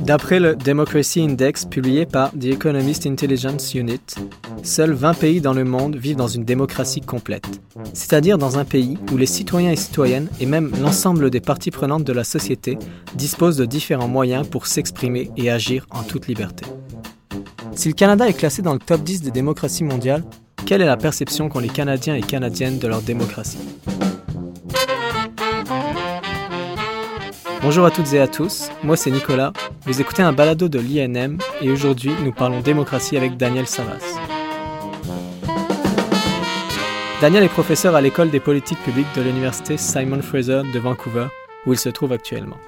D'après le Democracy Index publié par The Economist Intelligence Unit, seuls 20 pays dans le monde vivent dans une démocratie complète, c'est-à-dire dans un pays où les citoyens et citoyennes et même l'ensemble des parties prenantes de la société disposent de différents moyens pour s'exprimer et agir en toute liberté. Si le Canada est classé dans le top 10 des démocraties mondiales, quelle est la perception qu'ont les Canadiens et Canadiennes de leur démocratie? Bonjour à toutes et à tous, moi c'est Nicolas, vous écoutez un balado de l'INM et aujourd'hui nous parlons démocratie avec Daniel Savas. Daniel est professeur à l'école des politiques publiques de l'université Simon Fraser de Vancouver, où il se trouve actuellement.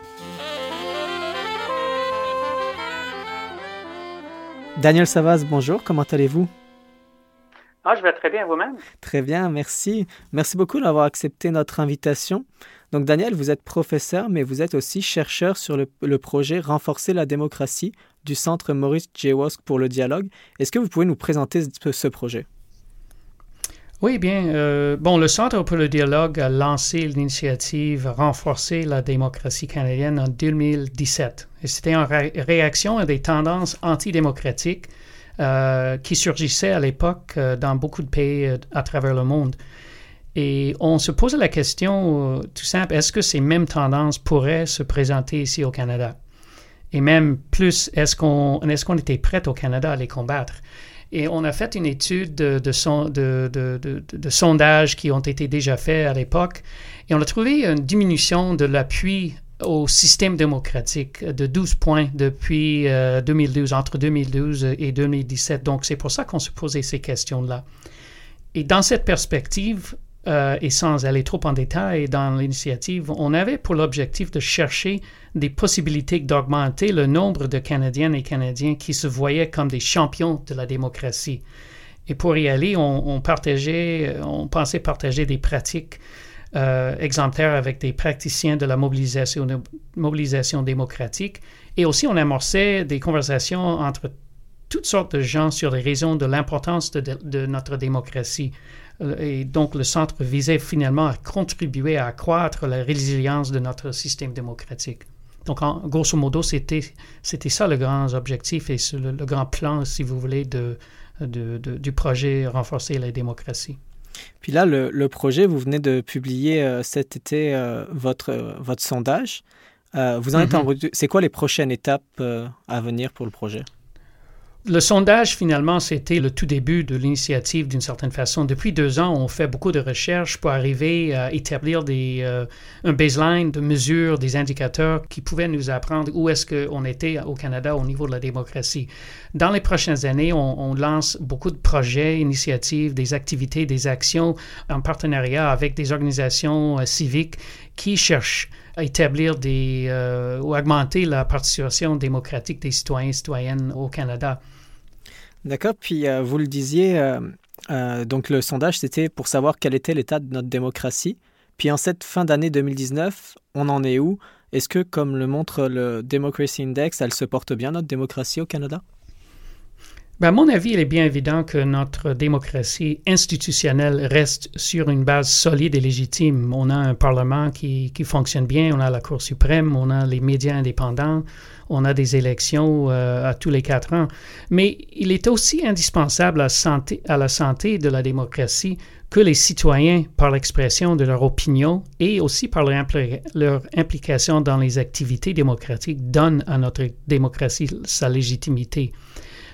Daniel Savas, bonjour, comment allez-vous? Ah, je vais très bien vous-même? Très bien, merci. Merci beaucoup d'avoir accepté notre invitation. Donc Daniel, vous êtes professeur, mais vous êtes aussi chercheur sur le, projet Renforcer la démocratie du Centre Maurice J. Wosk pour le dialogue. Est-ce que vous pouvez nous présenter ce, projet? Oui, bien. Euh, bon, le Centre pour le dialogue a lancé l'initiative Renforcer la démocratie canadienne en 2017. Et c'était en réaction à des tendances antidémocratiques euh, qui surgissaient à l'époque euh, dans beaucoup de pays à travers le monde. Et on se pose la question euh, tout simple, est-ce que ces mêmes tendances pourraient se présenter ici au Canada? Et même plus, est-ce qu'on est qu'on était prêt au Canada à les combattre? Et on a fait une étude de, sondages qui ont été déjà faits à l'époque et on a trouvé une diminution de l'appui au système démocratique de 12 points depuis 2012, euh, entre 2012 et 2017. Donc c'est pour ça qu'on se posait ces questions-là. Et dans cette perspective, euh, et sans aller trop en détail dans l'initiative, on avait pour l'objectif de chercher des possibilités d'augmenter le nombre de Canadiennes et Canadiens qui se voyaient comme des champions de la démocratie. Et pour y aller, on, partageait, on pensait partager des pratiques euh, exemplaires avec des praticiens de la mobilisation, mobilisation démocratique. Et aussi, on amorçait des conversations entre toutes sortes de gens sur les raisons de l'importance de, notre démocratie. Euh, et donc, le centre visait finalement à contribuer à accroître la résilience de notre système démocratique. Donc, en, grosso modo, c'était, c'était ça le grand objectif et le, grand plan, si vous voulez, de, du projet Renforcer la démocratie. Puis là, le, projet, vous venez de publier euh, cet été euh, votre, votre sondage. vous en êtes en... Mm-hmm. C'est quoi les prochaines étapes à venir pour le projet? Le sondage, finalement, c'était le tout début de l'initiative d'une certaine façon. Depuis deux ans, on fait beaucoup de recherches pour arriver à établir des, euh, un baseline de mesures, des indicateurs qui pouvaient nous apprendre où est-ce qu'on était au Canada au niveau de la démocratie. Dans les prochaines années, on, lance beaucoup de projets, initiatives, des activités, des actions en partenariat avec des organisations euh, civiques qui cherchent à établir des, euh, ou augmenter la participation démocratique des citoyens et citoyennes au Canada. D'accord. Puis euh, vous le disiez, euh, euh, donc le sondage, c'était pour savoir quel était l'état de notre démocratie. Puis en cette fin d'année 2019, on en est où? Est-ce que, comme le montre le Democracy Index, elle se porte bien, notre démocratie au Canada? À mon avis, il est bien évident que notre démocratie institutionnelle reste sur une base solide et légitime. On a un Parlement qui, qui fonctionne bien, on a la Cour suprême, on a les médias indépendants, on a des élections euh, à tous les quatre ans. Mais il est aussi indispensable à, santé, à la santé de la démocratie que les citoyens, par l'expression de leur opinion et aussi par leur, implication dans les activités démocratiques, donnent à notre démocratie sa légitimité.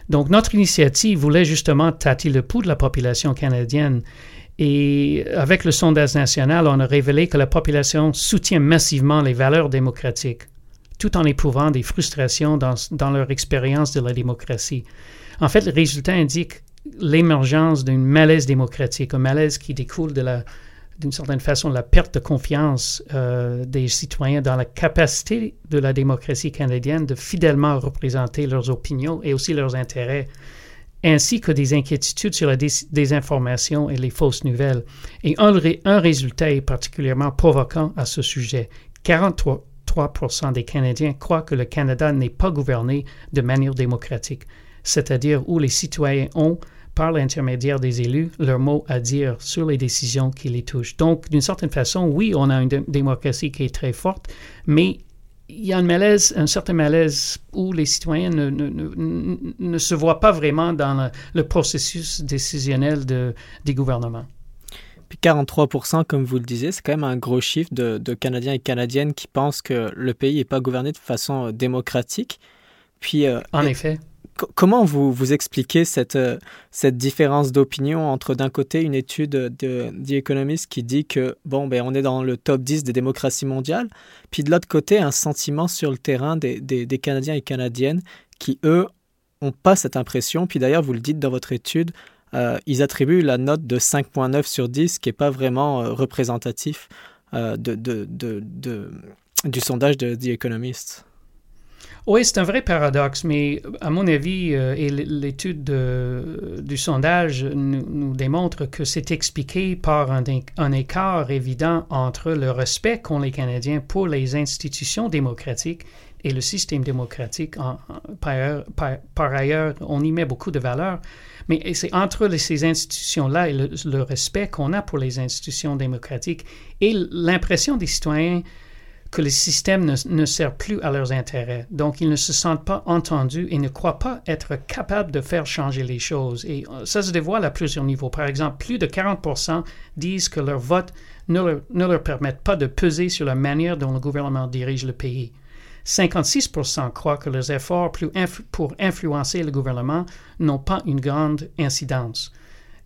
Donc, notre initiative voulait justement tâter le pouls de la population canadienne. Et avec le sondage national, on a révélé que la population soutient massivement les valeurs démocratiques, tout en éprouvant des frustrations dans, leur expérience de la démocratie. En fait, le résultat indique l'émergence d'un malaise démocratique, un malaise qui découle de la, d'une certaine façon, la perte de confiance euh, des citoyens dans la capacité de la démocratie canadienne de fidèlement représenter leurs opinions et aussi leurs intérêts, ainsi que des inquiétudes sur la désinformation et les fausses nouvelles. Et un, un résultat est particulièrement provoquant à ce sujet. 43% des Canadiens croient que le Canada n'est pas gouverné de manière démocratique, c'est-à-dire où les citoyens ont par l'intermédiaire des élus, leur mot à dire sur les décisions qui les touchent. Donc, d'une certaine façon, oui, on a une démocratie qui est très forte, mais il y a un malaise, un certain malaise où les citoyens ne, ne, ne, se voient pas vraiment dans le, processus décisionnel de, des gouvernements. Puis 43%, comme vous le disiez, c'est quand même un gros chiffre de, de, Canadiens et Canadiennes qui pensent que le pays n'est pas gouverné de façon démocratique. Puis, euh, en effet comment vous, vous expliquez cette, euh, cette différence d'opinion entre d'un côté une étude de Economist qui dit que bon ben on est dans le top 10 des démocraties mondiales, puis de l'autre côté un sentiment sur le terrain des, des, Canadiens et Canadiennes qui eux ont pas cette impression. Puis d'ailleurs vous le dites dans votre étude, euh, ils attribuent la note de 5.9 sur 10 qui est pas vraiment euh, représentatif de, de, de, du sondage de The Economist. Oui, c'est un vrai paradoxe, mais à mon avis, euh, et l'étude du sondage nous, démontre que c'est expliqué par un, écart évident entre le respect qu'ont les Canadiens pour les institutions démocratiques et le système démocratique. par, ailleurs, on y met beaucoup de valeur, mais c'est entre ces institutions-là et le respect qu'on a pour les institutions démocratiques et l'impression des citoyens que le système ne, ne, sert plus à leurs intérêts. Donc, ils ne se sentent pas entendus et ne croient pas être capables de faire changer les choses. Et euh, ça se dévoile à plusieurs niveaux. Par exemple, plus de 40% disent que leur vote ne leur, ne leur permettent pas de peser sur la manière dont le gouvernement dirige le pays. 56% croient que leurs efforts pour influencer le gouvernement n'ont pas une grande incidence.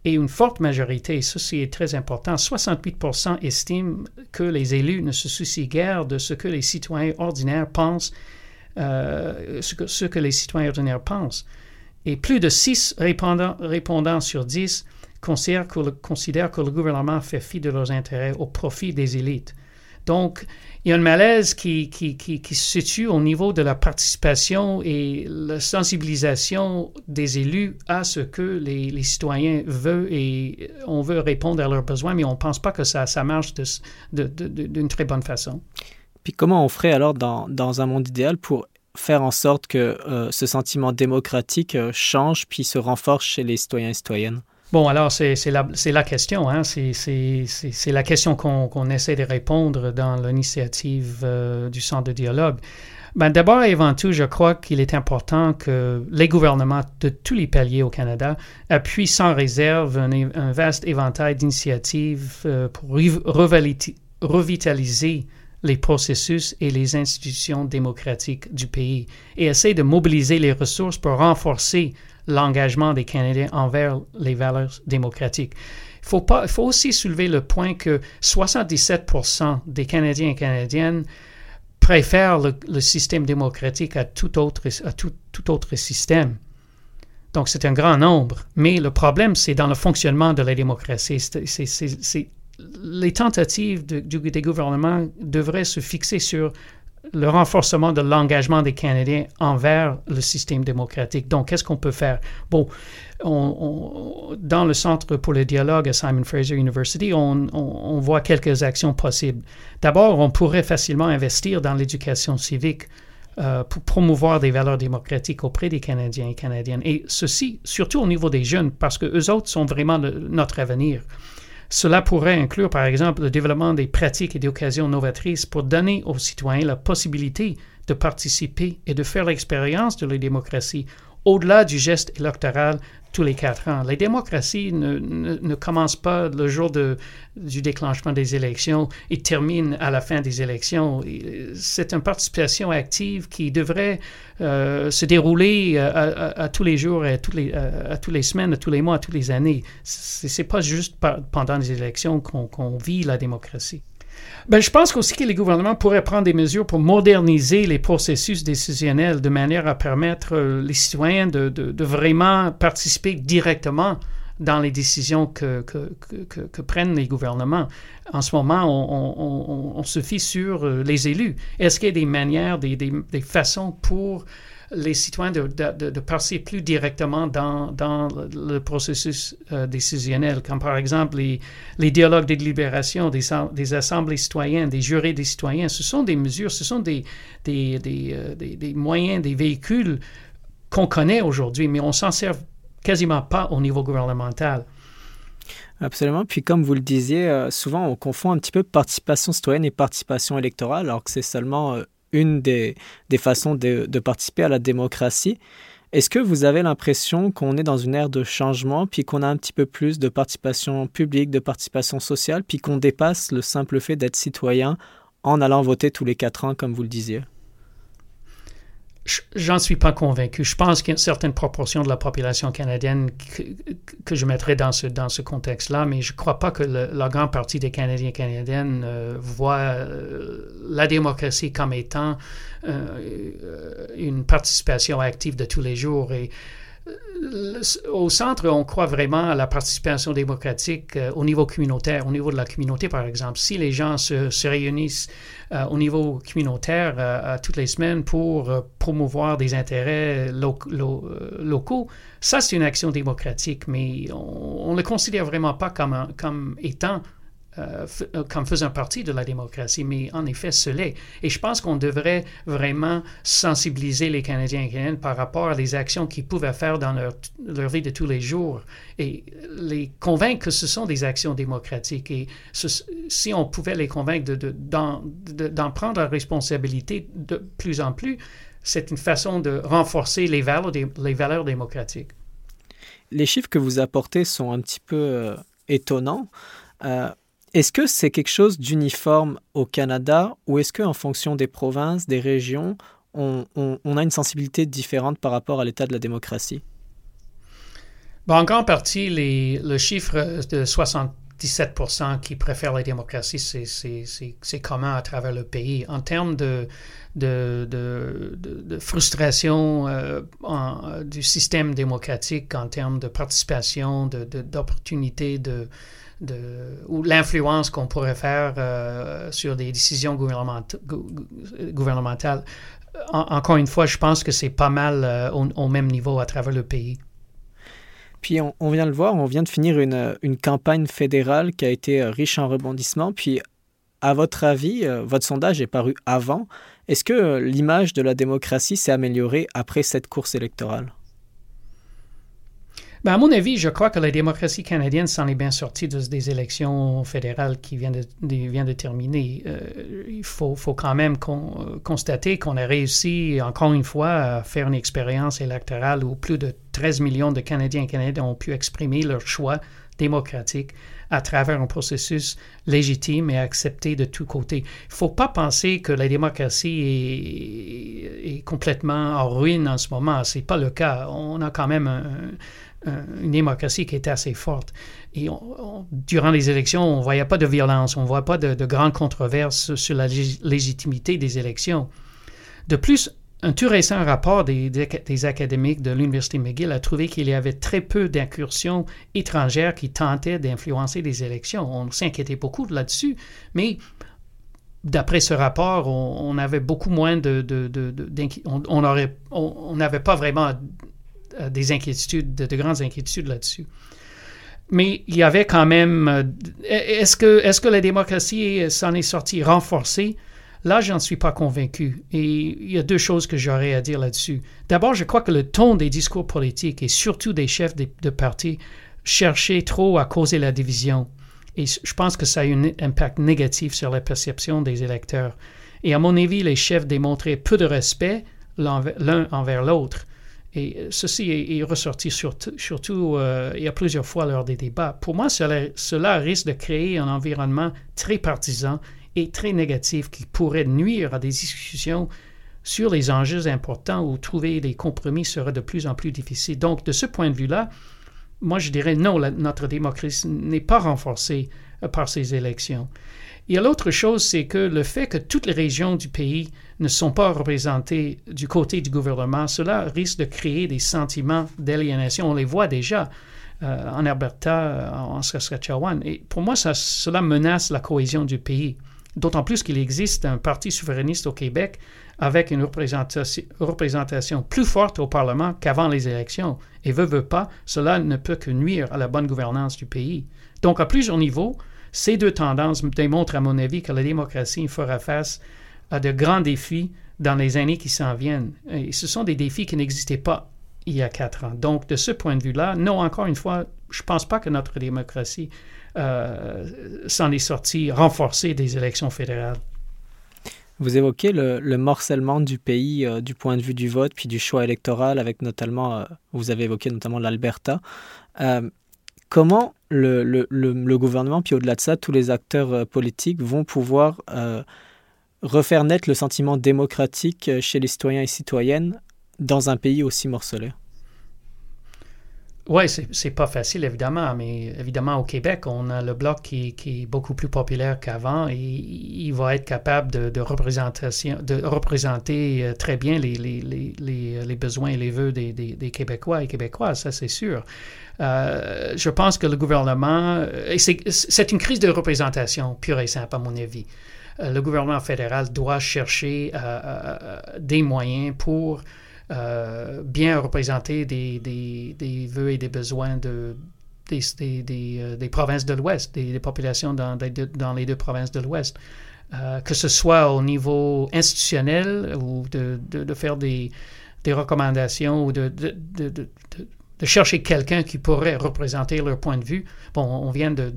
Et une forte majorité, ceci est très important, 68% estiment que les élus ne se soucient guère de ce que les citoyens ordinaires pensent, euh. Et plus de 6 répondants, sur 10 considèrent que, le, considèrent que le gouvernement fait fi de leurs intérêts au profit des élites. Donc, il y a un malaise qui, se situe au niveau de la participation et la sensibilisation des élus à ce que les, citoyens veulent et on veut répondre à leurs besoins, mais on ne pense pas que ça, marche d'une très bonne façon. Puis comment on ferait alors dans, dans un monde idéal pour faire en sorte que euh, ce sentiment démocratique euh, change puis se renforce chez les citoyens et citoyennes? Bon, alors c'est la, question, hein? c'est la question qu'on essaie de répondre dans l'initiative euh, du Centre de dialogue. Ben, D'abord et avant tout, je crois qu'il est important que les gouvernements de tous les paliers au Canada appuient sans réserve un, vaste éventail d'initiatives euh, pour revitaliser les processus et les institutions démocratiques du pays et essayer de mobiliser les ressources pour renforcer l'engagement des Canadiens envers les valeurs démocratiques. Il faut, faut aussi soulever le point que 77 des Canadiens et Canadiennes préfèrent le, système démocratique à tout autre, à tout, tout autre système. Donc, c'est un grand nombre. Mais le problème, c'est dans le fonctionnement de la démocratie. Les tentatives de, des gouvernements devraient se fixer sur le renforcement de l'engagement des Canadiens envers le système démocratique. Donc, qu'est-ce qu'on peut faire? Bon, dans le Centre pour le dialogue à Simon Fraser University, on, voit quelques actions possibles. D'abord, on pourrait facilement investir dans l'éducation civique euh, pour promouvoir des valeurs démocratiques auprès des Canadiens et Canadiennes. Et ceci, surtout au niveau des jeunes, parce que eux autres sont vraiment notre avenir. Cela pourrait inclure, par exemple, le développement des pratiques et des occasions novatrices pour donner aux citoyens la possibilité de participer et de faire l'expérience de la démocratie au-delà du geste électoral tous les quatre ans. Les démocraties ne, ne, commencent pas le jour du déclenchement des élections et terminent à la fin des élections. C'est une participation active qui devrait euh, se dérouler euh, à, tous les jours, à toutes les, à, tous les semaines, à tous les mois, à toutes les années. C'est pas juste pendant les élections qu'on vit la démocratie. Ben, je pense aussi que les gouvernements pourraient prendre des mesures pour moderniser les processus décisionnels de manière à permettre euh, les citoyens de, de, vraiment participer directement dans les décisions que, que, prennent les gouvernements. En ce moment, on, on, on se fie sur euh, les élus. Est-ce qu'il y a des manières, des, des, des façons pour les citoyens de, de, passer plus directement dans, dans le processus euh, décisionnel, comme par exemple les, dialogues de délibération des, des, assemblées citoyennes, des jurés des citoyens. Ce sont des mesures, ce sont des, des, des, euh, des moyens, des véhicules qu'on connaît aujourd'hui, mais on s'en sert quasiment pas au niveau gouvernemental. Absolument. Puis comme vous le disiez, euh, souvent on confond un petit peu participation citoyenne et participation électorale, alors que c'est seulement une des, des façons de, de, participer à la démocratie. Est-ce que vous avez l'impression qu'on est dans une ère de changement, puis qu'on a un petit peu plus de participation publique, de participation sociale, puis qu'on dépasse le simple fait d'être citoyen en allant voter tous les quatre ans, comme vous le disiez? J'en suis pas convaincu. Je pense qu'il y a une certaine proportion de la population canadienne que, que je mettrais dans ce, dans ce contexte-là, mais je ne crois pas que le, la grande partie des Canadiens et Canadiennes euh, voient euh, la démocratie comme étant euh, une participation active de tous les jours. Et au centre, on croit vraiment à la participation démocratique euh, au niveau communautaire, au niveau de la communauté, par exemple. Si les gens se, réunissent euh, au niveau communautaire euh, toutes les semaines pour promouvoir des intérêts locaux, ça, c'est une action démocratique, mais on ne le considère vraiment pas comme, comme étant euh, euh, comme faisant partie de la démocratie, mais en effet, ce l'est. Et je pense qu'on devrait vraiment sensibiliser les Canadiens et Canadiennes par rapport à les actions qu'ils pouvaient faire dans leur, vie de tous les jours et les convaincre que ce sont des actions démocratiques. Et si on pouvait les convaincre d'en de, de, prendre la responsabilité de plus en plus, c'est une façon de renforcer les valeurs, les valeurs démocratiques. Les chiffres que vous apportez sont un petit peu euh, étonnants. Est-ce que c'est quelque chose d'uniforme au Canada ou est-ce qu'en fonction des provinces, des régions, on, a une sensibilité différente par rapport à l'état de la démocratie? en grande partie, le chiffre de 77% qui préfèrent la démocratie, c'est commun à travers le pays. En termes de, de, frustration euh, du système démocratique, en termes de participation, d'opportunités de, de, ou l'influence qu'on pourrait faire euh, sur des décisions gouvernementales. encore une fois, je pense que c'est pas mal euh, au, même niveau à travers le pays. Puis on, vient de le voir, on vient de finir une, une, campagne fédérale qui a été euh, riche en rebondissements. Puis, à votre avis, votre sondage est paru avant. Est-ce que l'image de la démocratie s'est améliorée après cette course électorale? Ben, à mon avis, je crois que la démocratie canadienne s'en est bien sortie des élections fédérales qui viennent de, vient de terminer. Euh, il faut, quand même constater qu'on a réussi, encore une fois, à faire une expérience électorale où plus de 13 millions de Canadiens et Canadiennes ont pu exprimer leur choix démocratique à travers un processus légitime et accepté de tous côtés. Il ne faut pas penser que la démocratie est, est complètement en ruine en ce moment. Ce n'est pas le cas. On a quand même un, euh, une démocratie qui était assez forte. Et durant les élections, on ne voyait pas de violence, on ne voyait pas de, grandes controverses sur la légitimité des élections. De plus, un tout récent rapport des, des, académiques de l'Université McGill a trouvé qu'il y avait très peu d'incursions étrangères qui tentaient d'influencer les élections. On s'inquiétait beaucoup là-dessus, mais d'après ce rapport, on, avait beaucoup moins de... on n'avait pas vraiment euh, des inquiétudes, de, grandes inquiétudes là-dessus. Mais il y avait quand même. Euh, est-ce que, est que la démocratie s'en est sortie renforcée? Là, je n'en suis pas convaincu. Et il y a deux choses que j'aurais à dire là-dessus. D'abord, je crois que le ton des discours politiques et surtout des chefs de, de partis cherchait trop à causer la division. Et je pense que ça a eu un impact négatif sur la perception des électeurs. Et à mon avis, les chefs démontraient peu de respect l'un envers l'autre. Et euh, ceci est, ressorti surtout, surtout euh, il y a plusieurs fois lors des débats. Pour moi, cela, risque de créer un environnement très partisan et très négatif qui pourrait nuire à des discussions sur les enjeux importants où trouver des compromis serait de plus en plus difficile. Donc, de ce point de vue-là, moi, je dirais non, notre démocratie n'est pas renforcée euh, par ces élections. Il y a l'autre chose, c'est que le fait que toutes les régions du pays ne sont pas représentées du côté du gouvernement, cela risque de créer des sentiments d'aliénation. On les voit déjà euh, en Alberta, euh, en Saskatchewan. Et pour moi, cela menace la cohésion du pays. D'autant plus qu'il existe un parti souverainiste au Québec avec une représentation, représentation plus forte au Parlement qu'avant les élections. Et veut, veut pas, cela ne peut que nuire à la bonne gouvernance du pays. Donc, à plusieurs niveaux, ces deux tendances démontrent, à mon avis, que la démocratie fera face à de grands défis dans les années qui s'en viennent. Ce sont des défis qui n'existaient pas il y a quatre ans. Donc, de ce point de vue-là, non, encore une fois, je ne pense pas que notre démocratie euh, s'en est sortie renforcée des élections fédérales. Vous évoquez le, morcellement du pays euh, du point de vue du vote puis du choix électoral, avec notamment, euh, vous avez évoqué notamment l'Alberta. Euh, comment le, le, gouvernement, puis au-delà de ça, tous les acteurs politiques vont pouvoir refaire naître le sentiment démocratique chez les citoyens et citoyennes dans un pays aussi morcelé? Oui, c'est pas facile, évidemment, mais évidemment, au Québec, on a le Bloc qui, qui est beaucoup plus populaire qu'avant et il va être capable de, de, représentation, de représenter euh, très bien les, les, les, les, besoins et les vœux des, des, des Québécois et Québécoises, ça c'est sûr. Euh, je pense que le gouvernement, euh, c'est une crise de représentation pure et simple, à mon avis. le gouvernement fédéral doit chercher des moyens pour euh, bien représenter des, des, des, vœux et des besoins de, des, des, euh, des provinces de l'Ouest, des, populations dans, dans, les deux provinces de l'Ouest. Euh, que ce soit au niveau institutionnel ou de, de, faire des, des, recommandations ou de, de chercher quelqu'un qui pourrait représenter leur point de vue. Bon, on vient de,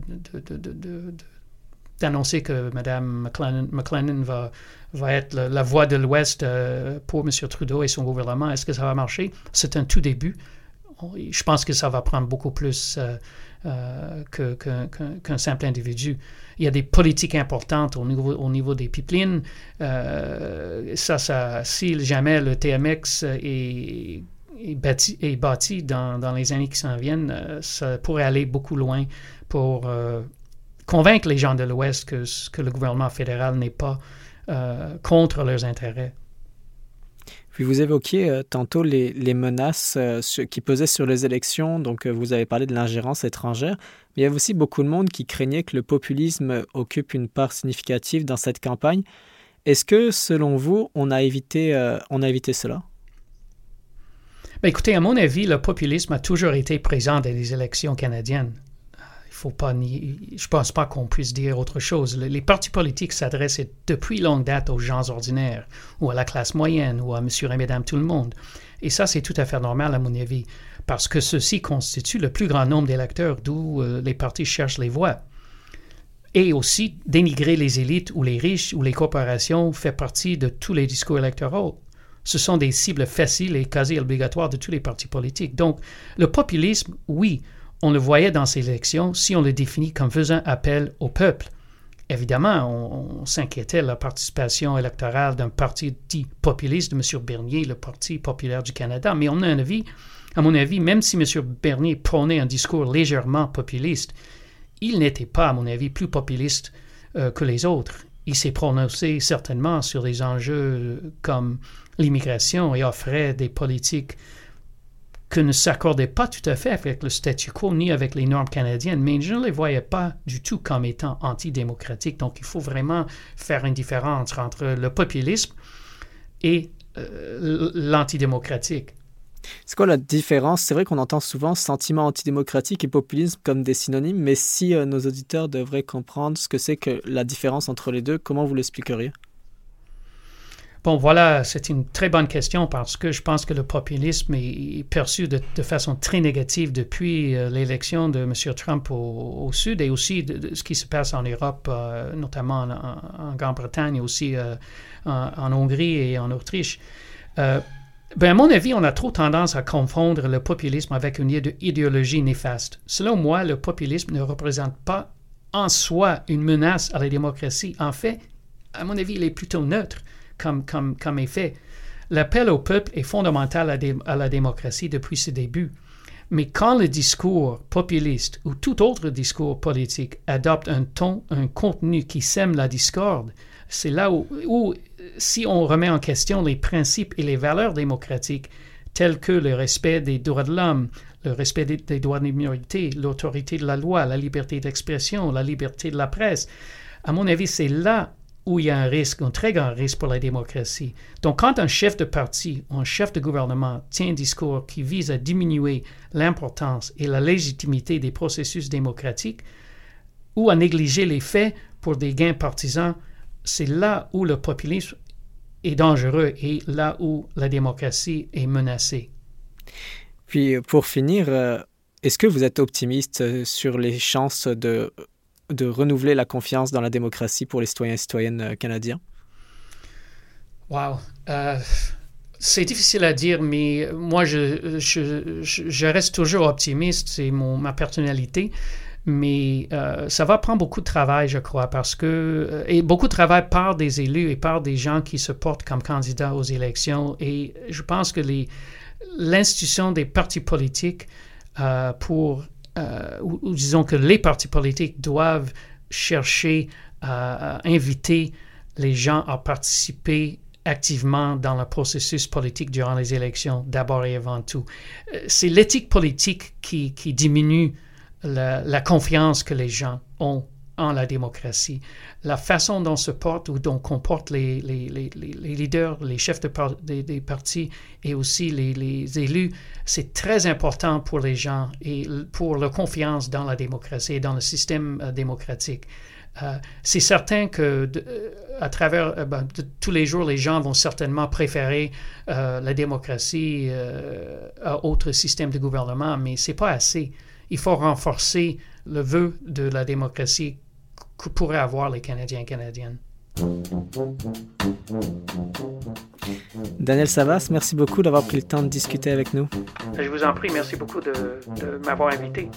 d'annoncer que Mme McLennan, va, être la, voix de l'Ouest euh, pour M. Trudeau et son gouvernement. Est-ce que ça va marcher? C'est un tout début. Je pense que ça va prendre beaucoup plus euh, euh, qu'un simple individu. Il y a des politiques importantes au niveau, au niveau des pipelines. ça, ça, si jamais le TMX est, bâti, dans, les années qui s'en viennent, ça pourrait aller beaucoup loin pour convaincre les gens de l'Ouest que, que le gouvernement fédéral n'est pas euh, contre leurs intérêts. Puis vous évoquiez euh, tantôt les, les menaces euh, qui pesaient sur les élections, donc vous avez parlé de l'ingérence étrangère, mais il y a aussi beaucoup de monde qui craignait que le populisme occupe une part significative dans cette campagne. Est-ce que, selon vous, on a évité, on a évité cela? Ben, écoutez, à mon avis, le populisme a toujours été présent dans les élections canadiennes faut pas je pense pas qu'on puisse dire autre chose. Les partis politiques s'adressent depuis longue date aux gens ordinaires, ou à la classe moyenne, ou à monsieur et madame tout le monde. Et ça, c'est tout à fait normal, à mon avis, parce que ceci constitue le plus grand nombre d'électeurs d'où euh, les partis cherchent les voix. Et aussi, dénigrer les élites ou les riches ou les corporations fait partie de tous les discours électoraux. Ce sont des cibles faciles et quasi obligatoires de tous les partis politiques. Donc, le populisme, oui, on le voyait dans ces élections si on le définit comme faisant appel au peuple. Évidemment, on, s'inquiétait de la participation électorale d'un parti dit populiste de M. Bernier, le Parti populaire du Canada, mais on a un avis, à mon avis, même si M. Bernier prônait un discours légèrement populiste, il n'était pas, à mon avis, plus populiste euh, que les autres. Il s'est prononcé certainement sur des enjeux comme l'immigration et offrait des politiques que ne s'accordait pas tout à fait avec le statu quo ni avec les normes canadiennes, mais je ne les voyais pas du tout comme étant antidémocratiques. Donc il faut vraiment faire une différence entre le populisme et euh, l'antidémocratique. C'est quoi la différence? C'est vrai qu'on entend souvent sentiment antidémocratique et populisme comme des synonymes, mais si euh, nos auditeurs devraient comprendre ce que c'est que la différence entre les deux, comment vous l'expliqueriez? Bon, voilà, c'est une très bonne question parce que je pense que le populisme est perçu de, façon très négative depuis euh, l'élection de M. Trump au, Sud et aussi de, ce qui se passe en Europe, euh, notamment en, Grande-Bretagne, et aussi euh, en, Hongrie et en Autriche. ben, à mon avis, on a trop tendance à confondre le populisme avec une idéologie néfaste. Selon moi, le populisme ne représente pas en soi une menace à la démocratie. En fait, à mon avis, il est plutôt neutre comme, comme, comme effet. L'appel au peuple est fondamental à, la démocratie depuis ses débuts. Mais quand le discours populiste ou tout autre discours politique adopte un ton, un contenu qui sème la discorde, c'est là où, où, si on remet en question les principes et les valeurs démocratiques, tels que le respect des droits de l'homme, le respect des, des droits des minorités, l'autorité de la loi, la liberté d'expression, la liberté de la presse, à mon avis, c'est là où il y a un risque, un très grand risque pour la démocratie. Donc, quand un chef de parti ou un chef de gouvernement tient un discours qui vise à diminuer l'importance et la légitimité des processus démocratiques ou à négliger les faits pour des gains partisans, c'est là où le populisme est dangereux et là où la démocratie est menacée. Puis, pour finir, euh, est-ce que vous êtes optimiste euh, sur les chances de de renouveler la confiance dans la démocratie pour les citoyens et citoyennes euh, canadiens? Wow. Euh, c'est difficile à dire, mais moi, je, je, reste toujours optimiste. C'est ma personnalité. Mais euh, ça va prendre beaucoup de travail, je crois, parce que. Et beaucoup de travail par des élus et par des gens qui se portent comme candidats aux élections. Et je pense que l'institution des partis politiques, pour. Ou, ou, disons que les partis politiques doivent chercher à inviter les gens à participer activement dans le processus politique durant les élections, d'abord et avant tout. Euh, c'est l'éthique politique qui diminue la, confiance que les gens ont en la démocratie. La façon dont se portent ou dont comportent les, leaders, les chefs de des, partis et aussi les, élus, c'est très important pour les gens et pour la confiance dans la démocratie et dans le système euh, démocratique. Euh, c'est certain que euh, à travers ben, tous les jours, les gens vont certainement préférer la démocratie à autres systèmes de gouvernement, mais c'est pas assez. Il faut renforcer le vœu de la démocratie que pourraient avoir les Canadiens et Canadiennes. Daniel Savas, merci beaucoup d'avoir pris le temps de discuter avec nous. Je vous en prie, merci beaucoup de, de m'avoir invité.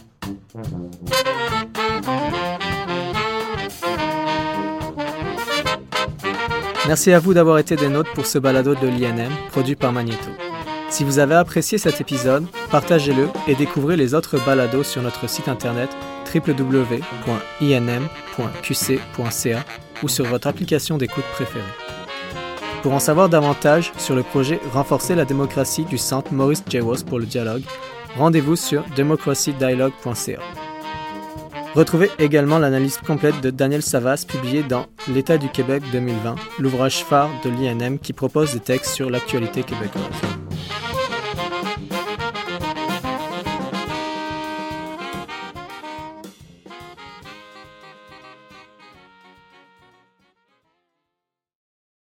Merci à vous d'avoir été des nôtres pour ce balado de l'INM produit par Magneto. Si vous avez apprécié cet épisode, partagez-le et découvrez les autres balados sur notre site internet www.inm.qc.ca ou sur votre application d'écoute préférée. Pour en savoir davantage sur le projet Renforcer la démocratie du Centre Maurice J. pour le dialogue, rendez-vous sur democracydialogue.ca. Retrouvez également l'analyse complète de Daniel Savas publiée dans L'État du Québec 2020, l'ouvrage phare de l'INM qui propose des textes sur l'actualité québécoise.